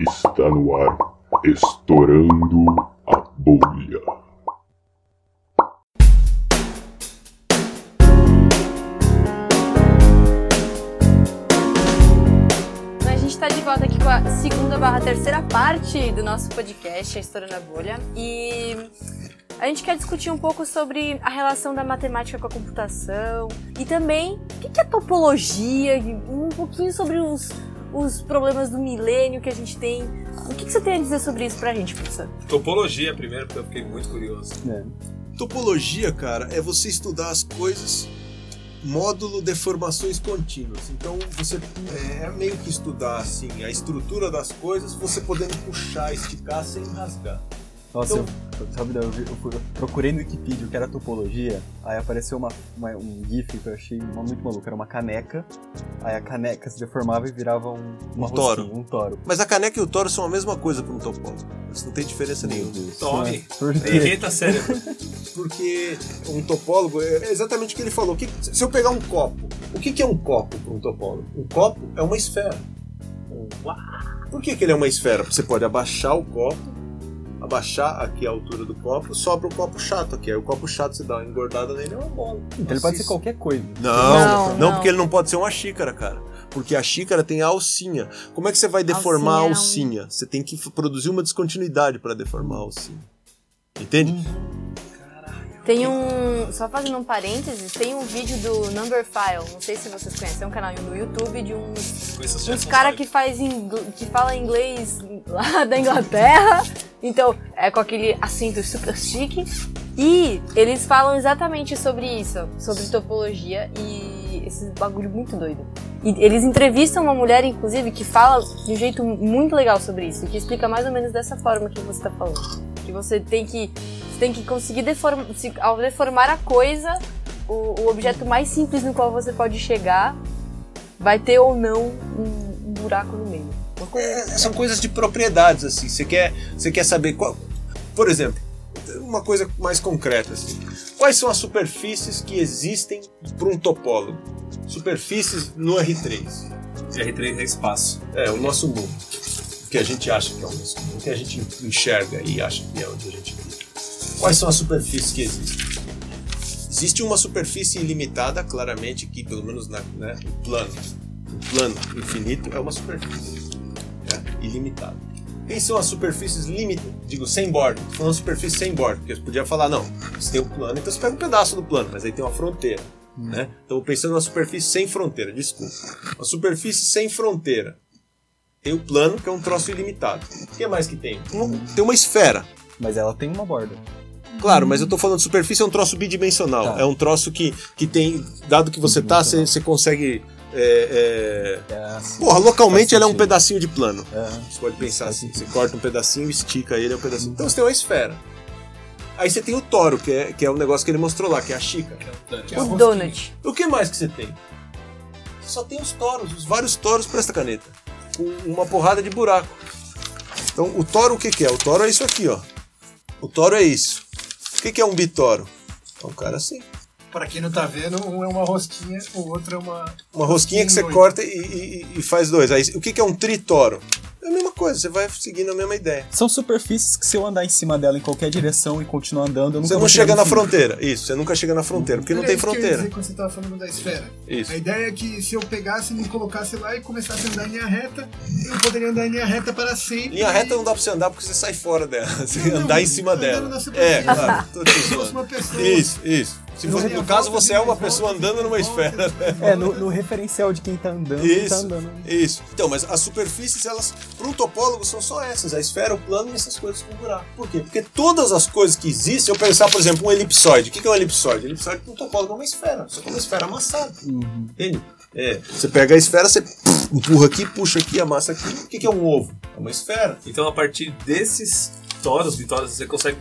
Está no ar, estourando a bolha. A gente está de volta aqui com a segunda barra terceira parte do nosso podcast, Estourando a Bolha. E a gente quer discutir um pouco sobre a relação da matemática com a computação e também o que é topologia, um pouquinho sobre os, os problemas do milênio que a gente tem. O que, que você tem a dizer sobre isso pra gente, professor? Topologia primeiro, porque eu fiquei muito curioso. Topologia, cara, é você estudar as coisas módulo deformações contínuas. Então você é, é meio que estudar assim a estrutura das coisas, você podendo puxar, esticar sem rasgar. Nossa, Então- eu, sabe, eu, vi- eu eu procurei no Wikipedia o que era topologia, aí apareceu uma, uma- um GIF que eu achei muito maluco, era uma caneca, aí a caneca se deformava e virava um, Um toro. um toro. Mas a caneca e o toro são a mesma coisa para um topólogo. Isso não tem diferença nenhuma. Tome. Irrita cérebro. Porque um topólogo é exatamente o que ele falou. Que- se eu pegar um copo, o que, que é um copo para um topólogo? Um copo é uma esfera. Por que, que ele é uma esfera? Você pode abaixar o copo, abaixar aqui a altura do copo, sobra o copo chato aqui. Aí o copo chato, você dá uma engordada nele, é uma bola. Então ele pode ser Maciço. qualquer coisa. Não, Não, não, não. porque ele não pode ser uma xícara, cara. Porque a xícara tem a alcinha. Como é que você vai deformar a Alcinha é um- alcinha? Você tem que produzir uma descontinuidade para deformar a alcinha. Entende? Tem um. Só fazendo um parênteses, tem um vídeo do Number File, não sei se vocês conhecem, é um canal no YouTube de uns essas uns cara que faz ingl- que fala inglês lá da Inglaterra. Então, é com aquele acento super chique. E eles falam exatamente sobre isso, sobre topologia e esse bagulho muito doido. E eles entrevistam uma mulher, inclusive, que fala de um jeito muito legal sobre isso, que explica mais ou menos dessa forma que você tá falando. Que você tem que, tem que conseguir deformar, ao deformar a coisa, o, o objeto mais simples no qual você pode chegar vai ter ou não um, um buraco no meio. Coisa É, são coisas de propriedades, assim. Você quer, você quer saber qual. Por exemplo, uma coisa mais concreta, assim. Quais são as superfícies que existem para um topólogo? Superfícies no R3. R3 é espaço. É, o nosso mundo. O que a gente acha que é o nosso mundo. O que a gente enxerga e acha que é onde a gente vive. Quais são as superfícies que existem? Existe uma superfície ilimitada, claramente, que pelo menos na, né, o plano, o plano infinito é uma superfície né, ilimitada. Quem são as superfícies limitadas? Digo, sem borda. Tô falando superfície sem borda, porque você podia falar, não, você tem o plano, então você pega um pedaço do plano, mas aí tem uma fronteira. Né? Então, pensando numa superfície sem fronteira, desculpa. Uma superfície sem fronteira. Tem o plano, que é um troço ilimitado. O que mais que tem? Um- tem uma esfera. Mas ela tem uma borda. Claro, mas eu tô falando de superfície é um troço bidimensional. Tá. É um troço que, que tem. Dado que você tá, você, consegue. É, é... É, Porra, localmente ela é um pedacinho de plano. é, Você pode pensar assim: você corta um pedacinho, estica ele, é um pedacinho. Então você tem uma esfera. Aí você tem o toro, que é, que é o negócio que ele mostrou lá, que é a xícara. Que é um- o donut. O que mais que você tem? Só tem os toros, os vários toros para esta caneta. Com uma porrada de buraco. Então, o toro o que, que é? O toro é isso aqui, ó. O toro é isso. O que, que é um bitoro? É um cara assim. Pra quem não tá vendo, um é uma rosquinha, o outro é uma. Uma rosquinha que você Dois. corta e, e- e faz dois. Aí, o que, que é um tritoro? É a mesma coisa, você vai seguindo a mesma ideia. São superfícies que se eu andar em cima dela em qualquer direção e continuar andando, eu nunca Você não chega na fim. fronteira. Isso, você nunca chega na fronteira, porque não Era tem isso que eu ia fronteira. dizer quando você tava falando da esfera. Isso. A ideia é que se eu pegasse e me colocasse lá e começasse a andar em linha reta, eu poderia andar em linha reta para sempre. Linha reta não dá pra você andar porque você sai fora dela. Você Não, não, andar em cima dela. É, claro. Tô te Se fosse zoando. uma pessoa. Isso, isso. Se daria no caso, você é uma pessoa andando numa esfera. voltas. É, no, no referencial de quem tá andando, quem tá Isso, andando. isso. Então, mas as superfícies, elas, para um topólogo, são só essas: a esfera, o plano e essas coisas com buraco. Por quê? Porque todas as coisas que existem, se eu pensar, por exemplo, um elipsoide. O que é um elipsoide? Elipsoide para um topólogo é uma esfera, só que é uma esfera amassada. Uhum. Entende? É, você pega a esfera, você empurra aqui, puxa aqui, amassa aqui. O que que é um ovo? É uma esfera. Então, a partir desses toros, vitórias, você consegue.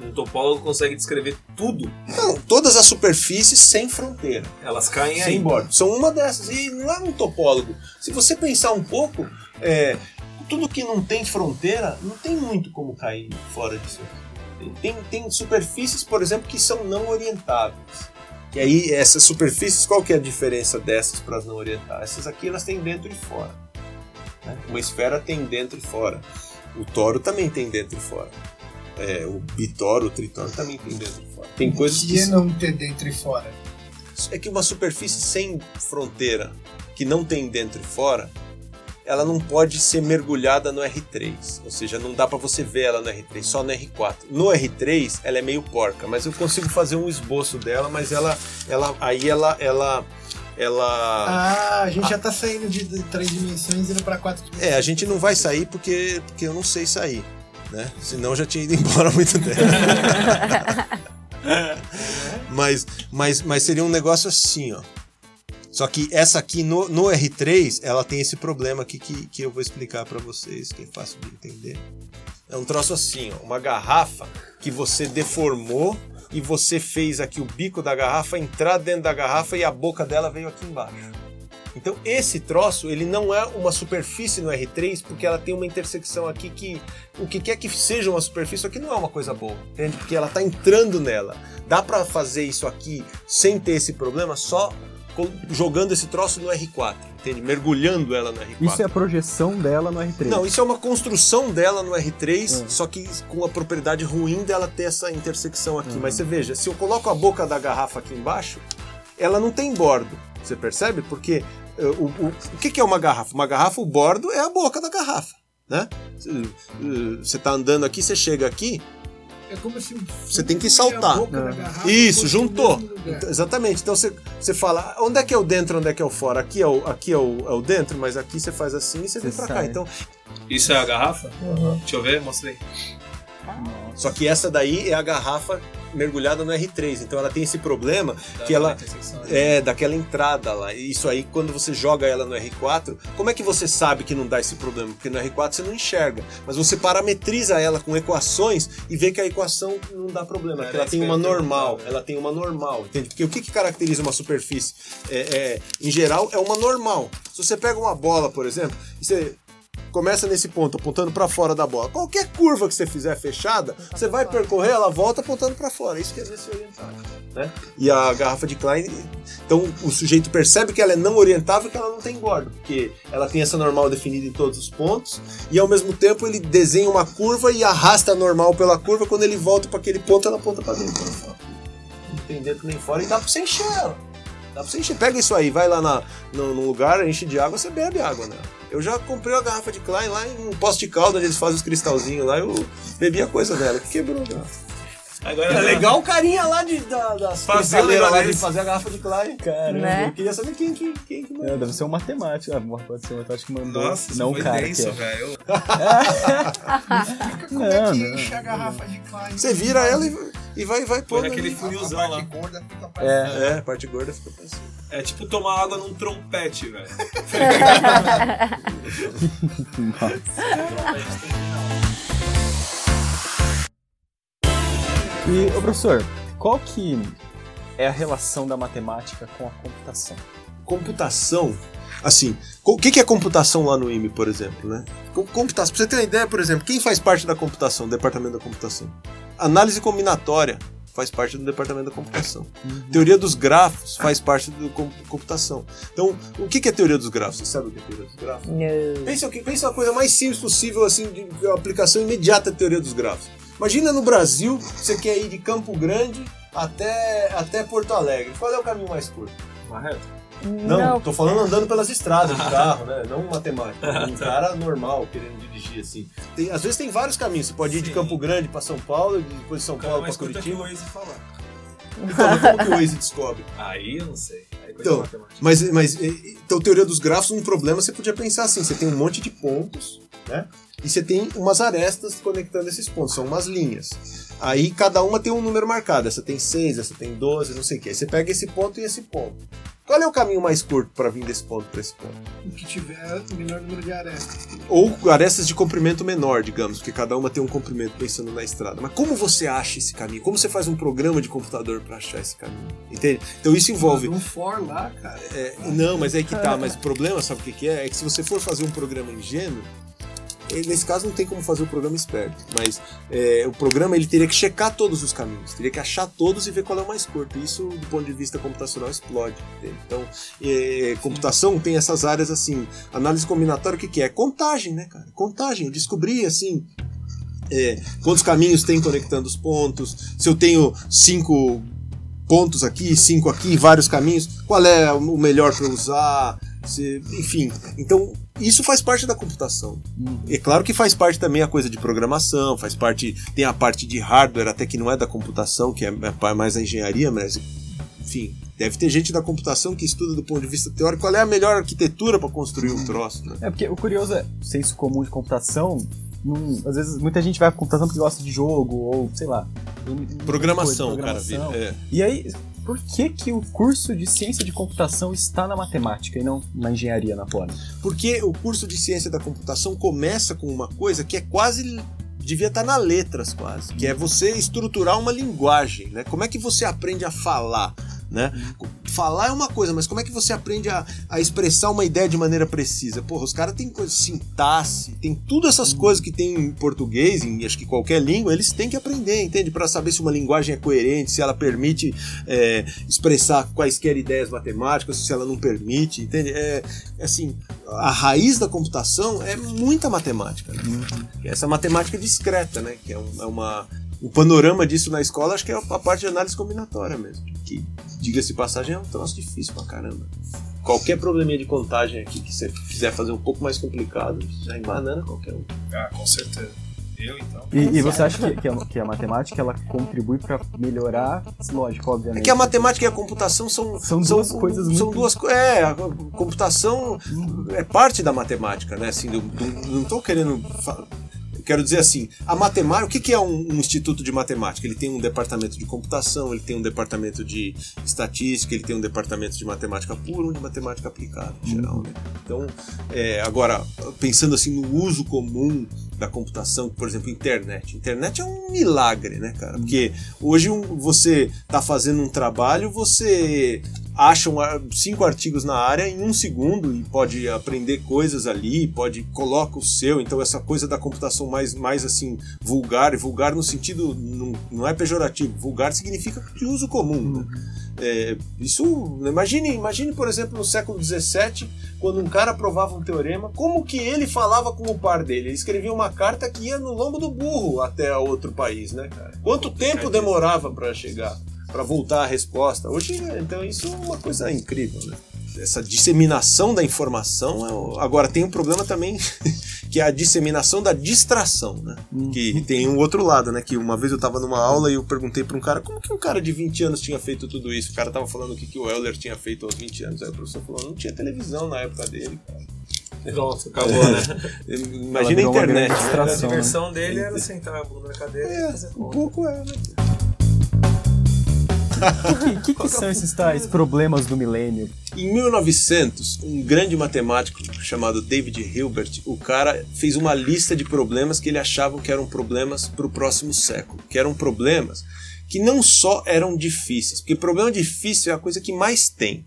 Um topólogo consegue descrever tudo. Não, todas as superfícies sem fronteira. Elas caem sem aí. borda. São uma dessas. E não é um topólogo. Se você pensar um pouco, é, tudo que não tem fronteira, não tem muito como cair fora disso. Tem, tem superfícies, por exemplo, que são não orientáveis. E aí, essas superfícies, qual que é a diferença dessas para as não orientáveis? Essas aqui, elas têm dentro e fora. Uma esfera tem dentro e fora. O toro também tem dentro e fora. É, o bitoro, o tritoro também tem dentro e fora. Tem coisas que não ter dentro e fora. é que uma superfície sem fronteira, que não tem dentro e fora, ela não pode ser mergulhada no R3. Ou seja, não dá pra você ver ela no R3, só no R4. No R3, ela é meio porca, mas eu consigo fazer um esboço dela, mas ela, ela aí ela, ela, ela. Ah, a gente já tá saindo de, de três dimensões e indo pra quatro dimensões. É, a gente não vai sair porque, porque eu não sei sair, né? Senão eu já tinha ido embora há muito tempo. mas, mas, mas seria um negócio assim, ó. Só que essa aqui no, no R3, ela tem esse problema aqui que, que eu vou explicar pra vocês, que é fácil de entender. É um troço assim, ó, uma garrafa que você deformou e você fez aqui o bico da garrafa entrar dentro da garrafa e a boca dela veio aqui embaixo. Então esse troço, ele não é uma superfície no R3 porque ela tem uma intersecção aqui que o que quer que seja uma superfície aqui não é uma coisa boa, entende? Porque ela tá entrando nela. Dá pra fazer isso aqui sem ter esse problema só jogando esse troço no R4, entende? Mergulhando ela no R4. Isso é a projeção dela no R3. Não, isso é uma construção dela no R3, É. só que com a propriedade ruim dela ter essa intersecção aqui. Uhum. Mas você veja, se eu coloco a boca da garrafa aqui embaixo, ela não tem bordo. Você percebe? Porque eh, o, o, o que, que é uma garrafa? Uma garrafa, o bordo é a boca da garrafa. Né? Você, eh, Você tá andando aqui, você chega aqui, É como se Você tem que saltar. boca da É. garrafa Isso, juntou. Então, Exatamente. Então você, você fala, onde é que é o dentro, onde é que é o fora? Aqui é o, aqui é o, é o dentro, mas aqui você faz assim e você vem Você pra cá. sai. Então, Isso é a garrafa? Deixa eu ver. Nossa. Só que essa daí é a garrafa mergulhada no R3. Então ela tem esse problema Da- que ela né? é daquela entrada lá. E Isso aí, quando você joga ela no R4, como é que você sabe que não dá esse problema? Porque no R4 você não enxerga. Mas você parametriza ela com equações e vê que a equação não dá problema. É, que ela é tem isso uma normal. né? Ela tem uma normal, entende? Porque o que, que caracteriza uma superfície? É, é, em geral, é uma normal. Se você pega uma bola, por exemplo, e você começa nesse ponto, apontando para fora da bola. Qualquer curva que você fizer fechada, você vai percorrer, ela volta apontando para fora. Isso quer dizer se orientar. Né? E a garrafa de Klein, então o sujeito percebe que ela é não orientável, que ela não tem bordo, porque ela tem essa normal definida em todos os pontos, e ao mesmo tempo ele desenha uma curva e arrasta a normal pela curva, quando ele volta para aquele ponto, ela aponta para dentro. Não tem dentro nem fora, e dá para você encher ela. Dá pra você encher. Pega isso aí, vai lá na, no, num lugar, enche de água, você bebe água, né? Eu já comprei uma garrafa de Klein lá em um posto de calda, eles fazem os cristalzinhos lá, eu bebi a coisa dela, que quebrou. Né? Agora, É legal o carinha lá de, da, das Fazer lá de fazer a garrafa de Klein. Caramba. Né? Eu queria saber quem que, quem que É, deve ser um matemático. Ah, pode ser um matemático que mandou. Nossa, não foi cara denso, que é. velho. Como é Não, que não. enche a garrafa de Klein? Você vira ela e, e vai, vai pôr naquele ali. funilzão lá. gorda fica É. É, a parte gorda fica pra cima. É tipo tomar água num trompete, velho. E, ô professor, qual que é a relação da matemática com a computação? computação, assim, o que que é computação lá no IME, por exemplo, né? Com- Computação, pra você ter uma ideia, por exemplo, quem faz parte da computação, do departamento da computação? Análise combinatória faz parte do departamento da computação. Teoria dos grafos faz parte do com- computação. Então, o que é teoria dos grafos? Você sabe o que é teoria dos grafos? Não. Pensa, o que- pensa a coisa mais simples possível, assim, de de aplicação imediata da teoria dos grafos. Imagina no Brasil, você quer ir de Campo Grande até, até Porto Alegre. Qual é o caminho mais curto? Não, Não. tô falando andando pelas estradas de carro, né? Não matemática. Um cara normal querendo dirigir assim. Tem- às vezes tem vários caminhos. Você pode ir de. Campo Grande pra São Paulo, depois de São Paulo pra mais curta que o Curitiba. Waze falar. Então, como que o Waze descobre? Aí eu não sei. Então. Mas, mas então, teoria dos grafos, um problema você podia pensar assim: você tem um monte de pontos, né? E você tem umas arestas conectando esses pontos, são umas linhas. Aí cada uma tem um número marcado. Essa tem 6, essa tem 12, não sei o que. Aí você pega esse ponto e esse ponto. Qual é o caminho mais curto para vir desse ponto para esse ponto? O que tiver o menor número de arestas. Ou arestas de comprimento menor, digamos, porque cada uma tem um comprimento pensando na estrada. Mas como você acha esse caminho? Como você faz um programa de computador para achar esse caminho? Entende? Então isso envolve. Um for lá, cara. É, não, mas é que tá. Mas o problema, sabe o que, que é? É que se você for fazer um programa ingênuo, nesse caso não tem como fazer o programa esperto, mas é, o programa ele teria que checar todos os caminhos, teria que achar todos e ver qual é o mais curto. Isso, do ponto de vista computacional, explode. Então, é, computação tem essas áreas assim. Análise combinatória, o que, que é? Contagem, né, cara? Contagem. Eu descobri assim. é, quantos caminhos tem conectando os pontos? Se eu tenho cinco pontos aqui, cinco aqui, vários caminhos, qual é o melhor para usar? Se- enfim, então isso faz parte da computação. É claro que faz parte também a coisa de programação, faz parte, tem a parte de hardware, até que não é da computação, que é é mais a engenharia, mas enfim, deve ter gente da computação que estuda do ponto de vista teórico qual é a melhor arquitetura para construir um troço, né? É porque o curioso é, o senso comum de computação, não- às vezes muita gente vai pra computação porque gosta de jogo, ou sei lá. Programação, coisa, cara, programação. É. E aí, por que que o curso de ciência de computação está na matemática e não na engenharia na Poli? Porque o curso de ciência da computação começa com uma coisa que é quase devia estar na letras quase, que é você estruturar uma linguagem, né? Como é que você aprende a falar, né? Falar é uma coisa, mas como é que você aprende a, a expressar uma ideia de maneira precisa? Porra, os caras têm coisa, sintaxe, tem tudo essas coisas que tem em português, em acho que qualquer língua, eles têm que aprender, entende? Para saber se uma linguagem é coerente, se ela permite é, expressar quaisquer ideias matemáticas, se ela não permite, entende? É, assim, a raiz da computação é muita matemática. Né? Essa matemática discreta, né? Que é, um- é uma. O panorama disso na escola acho que é a parte de análise combinatória mesmo. Que, diga-se de passagem, é um troço difícil pra caramba. Qualquer probleminha de contagem aqui que você quiser fazer um pouco mais complicado, já embanana qualquer um. Ah, com certeza. Eu, então. E, e você acha que, que, a, que a matemática ela contribui pra melhorar? Lógico, É obviamente. que a matemática e a computação são, São duas coisas São muito- duas É, a computação é parte da matemática, né? Assim, do- do- não estou querendo. Quero dizer assim, a matemática, o que que é um, um instituto de matemática? Ele tem um departamento de computação, ele tem um departamento de estatística, ele tem um departamento de matemática pura, um de matemática aplicada, em geral, né? Então, é, agora, pensando assim no uso comum da computação, por exemplo, internet. Internet é um milagre, né, cara? Porque hoje um- você tá fazendo um trabalho, você acha um ar- cinco artigos na área em um segundo e pode aprender coisas ali, pode coloca o seu. Então essa coisa da computação mais, mais assim vulgar, e vulgar no sentido não, não é pejorativo, vulgar significa de uso comum. né? É, isso, imagine, imagine, por exemplo, no século XVII, quando um cara provava um teorema, como que ele falava com o par dele? Ele escrevia uma carta que ia no lombo do burro até outro país, né, cara? Quanto tempo demorava para chegar, para voltar a resposta? Hoje, então, isso é uma coisa incrível, né? Essa disseminação da informação. é o- Agora, tem um problema também, que é a disseminação da distração, né? Que tem um outro lado, né? Que uma vez eu tava numa aula e eu perguntei para um cara como que um cara de 20 anos tinha feito tudo isso. O cara tava falando o que, que o Euler tinha feito aos 20 anos. Aí o professor falou: não tinha televisão na época dele, cara. Pronto, acabou, né? Imagina a internet. né? distração. A né? diversão dele era sentar a bunda na cadeira e É, fazer um conta. pouco é, né? O que, que, que são esses tais problemas do milênio? Em 1900, um grande matemático chamado David Hilbert, o cara fez uma lista de problemas que ele achava que eram problemas para o próximo século, que eram problemas que não só eram difíceis, porque problema difícil é a coisa que mais tem.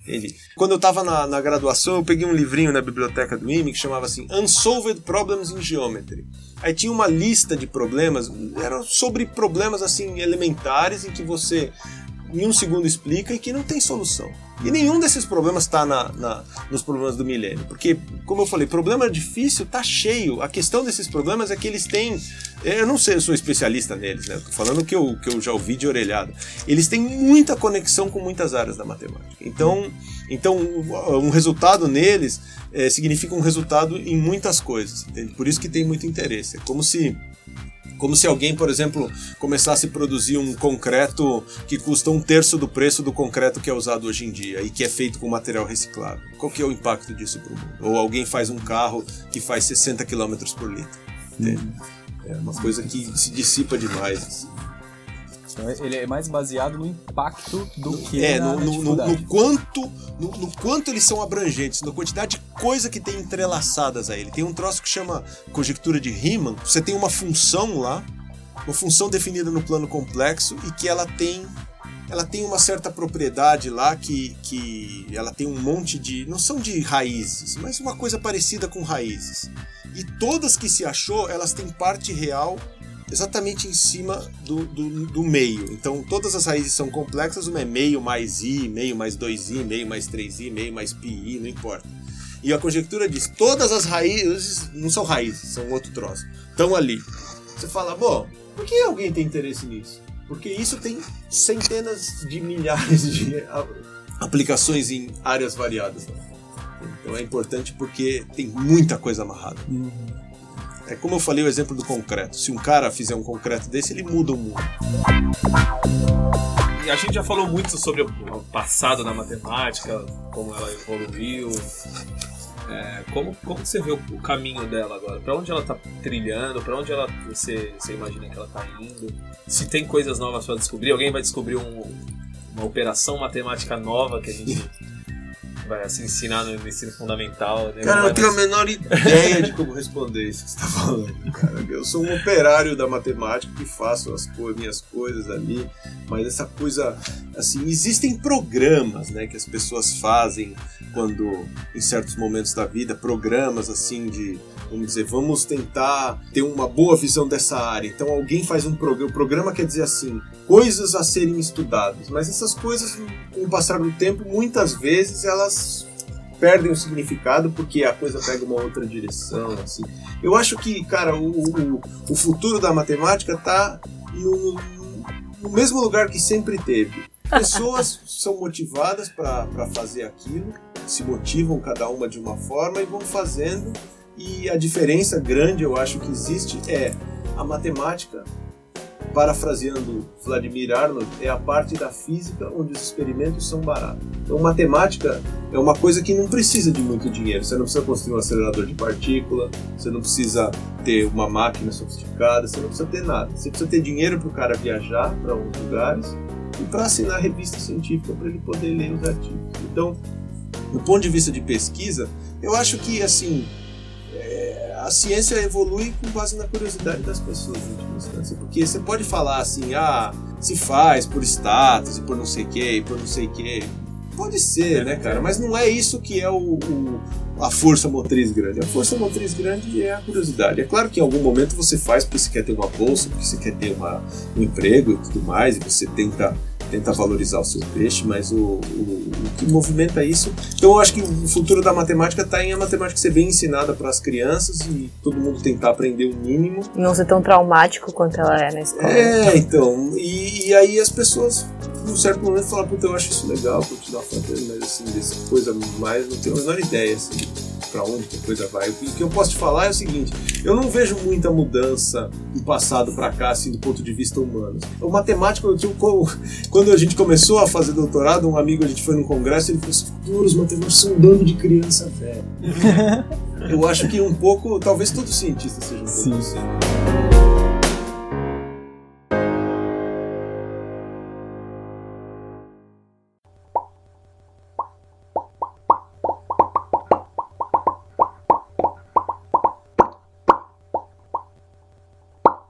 Entende? Quando eu estava na, na graduação, eu peguei um livrinho na biblioteca do IME que chamava assim Unsolved Problems in Geometry. Aí tinha uma lista de problemas, eram sobre problemas assim elementares em que você em um segundo explica e que não tem solução. E nenhum desses problemas está na, na- nos problemas do milênio. Porque, como eu falei, problema difícil tá cheio. A questão desses problemas é que eles têm. Eu não sei, eu sou especialista neles, né? Tô falando que eu, que eu já ouvi de orelhada. Eles têm muita conexão com muitas áreas da matemática. Então, então um resultado neles eh, significa um resultado em muitas coisas. Entende? Por isso que tem muito interesse. É como se como se alguém, por exemplo, começasse a produzir um concreto que custa um terço do preço do concreto que é usado hoje em dia e que é feito com material reciclável. Qual que é o impacto disso para o mundo? Ou alguém faz um carro que faz 60 km por litro. entende? É uma coisa que se dissipa demais. assim. Então, ele é mais baseado no impacto do que É, no, no- no quanto no, no quanto eles são abrangentes, na quantidade de coisa que tem entrelaçadas a ele. Tem um troço que chama conjectura de Riemann. Você tem uma função lá, uma função definida no plano complexo e que ela tem ela tem uma certa propriedade lá que, que ela tem um monte de. não são de raízes, mas uma coisa parecida com raízes. E todas que se achou, elas têm parte real exatamente em cima do, do, do meio. Então todas as raízes são complexas, uma é meio mais i, meio mais 2i, meio mais 3i, meio mais pi, não importa. E a conjectura diz: todas as raízes não são raízes, são outro troço. Estão ali. Você fala, bom, por que alguém tem interesse nisso? Porque isso tem centenas de milhares de aplicações em áreas variadas. Então é importante porque tem muita coisa amarrada. É como eu falei o exemplo do concreto. Se um cara fizer um concreto desse, ele muda o mundo. E a gente já falou muito sobre o passado da matemática, como ela evoluiu. É, como, como você vê o, caminho dela agora? Pra onde ela tá trilhando? Pra onde ela você, você imagina que ela tá indo? Se tem coisas novas pra descobrir? Alguém vai descobrir um- uma operação matemática nova que a gente vai assim, ensinar no ensino fundamental? né? Cara, eu não tenho a mais- menor ideia de como responder isso que você está falando, cara. Eu sou um operário da matemática que faço as co- minhas coisas ali, mas essa coisa, assim, existem programas, né, que as pessoas fazem quando, em certos momentos da vida, programas assim de, vamos dizer, vamos tentar ter uma boa visão dessa área. Então alguém faz um programa, o programa quer dizer assim, coisas a serem estudadas, mas essas coisas, com o passar do tempo, muitas vezes elas perdem o significado porque a coisa pega uma outra direção, assim. Eu acho que, cara, o, o, o futuro da matemática tá no, no mesmo lugar que sempre teve. Pessoas são motivadas para fazer aquilo, se motivam cada uma de uma forma e vão fazendo. E a diferença grande, eu acho que existe, é a matemática parafraseando Vladimir Arnold, é a parte da física onde os experimentos são baratos. Então, matemática é uma coisa que não precisa de muito dinheiro. Você não precisa construir um acelerador de partícula, você não precisa ter uma máquina sofisticada, você não precisa ter nada. Você precisa ter dinheiro para o cara viajar para uns lugares e para assinar revista científica para ele poder ler os artigos. Então, do ponto de vista de pesquisa, eu acho que assim a ciência evolui com base na curiosidade das pessoas, em última instância. Porque você pode falar assim, ah, se faz por status e por não sei o que, e por não sei o que. Pode ser, né, cara? Mas não é isso que é o, o- a força motriz grande. A força motriz grande é a curiosidade. É claro que em algum momento você faz porque você quer ter uma bolsa, porque você quer ter uma, um emprego e tudo mais, e você tenta, tenta valorizar o seu peixe, mas o, o, o que movimenta isso. Então eu acho que o futuro da matemática está em a matemática ser bem ensinada para as crianças e todo mundo tentar aprender o mínimo. Não ser tão traumático quanto ela é na escola. É, então. E, e aí as pessoas, num certo momento, falam, puta, eu acho isso legal, continuar fazendo, mas assim, dessa coisa mais, não tenho a menor ideia, assim, pra onde que a coisa vai. O que, eu posso te falar é o seguinte, eu não vejo muita mudança do passado pra cá, assim, do ponto de vista humano. O matemático, eu tinha, quando a gente começou a fazer doutorado, um amigo, a gente foi num congresso, ele falou assim, "Pô, os matemáticos são um bando de criança velha. eu acho que um pouco, talvez todos os cientistas sejam um pouco Sim. assim.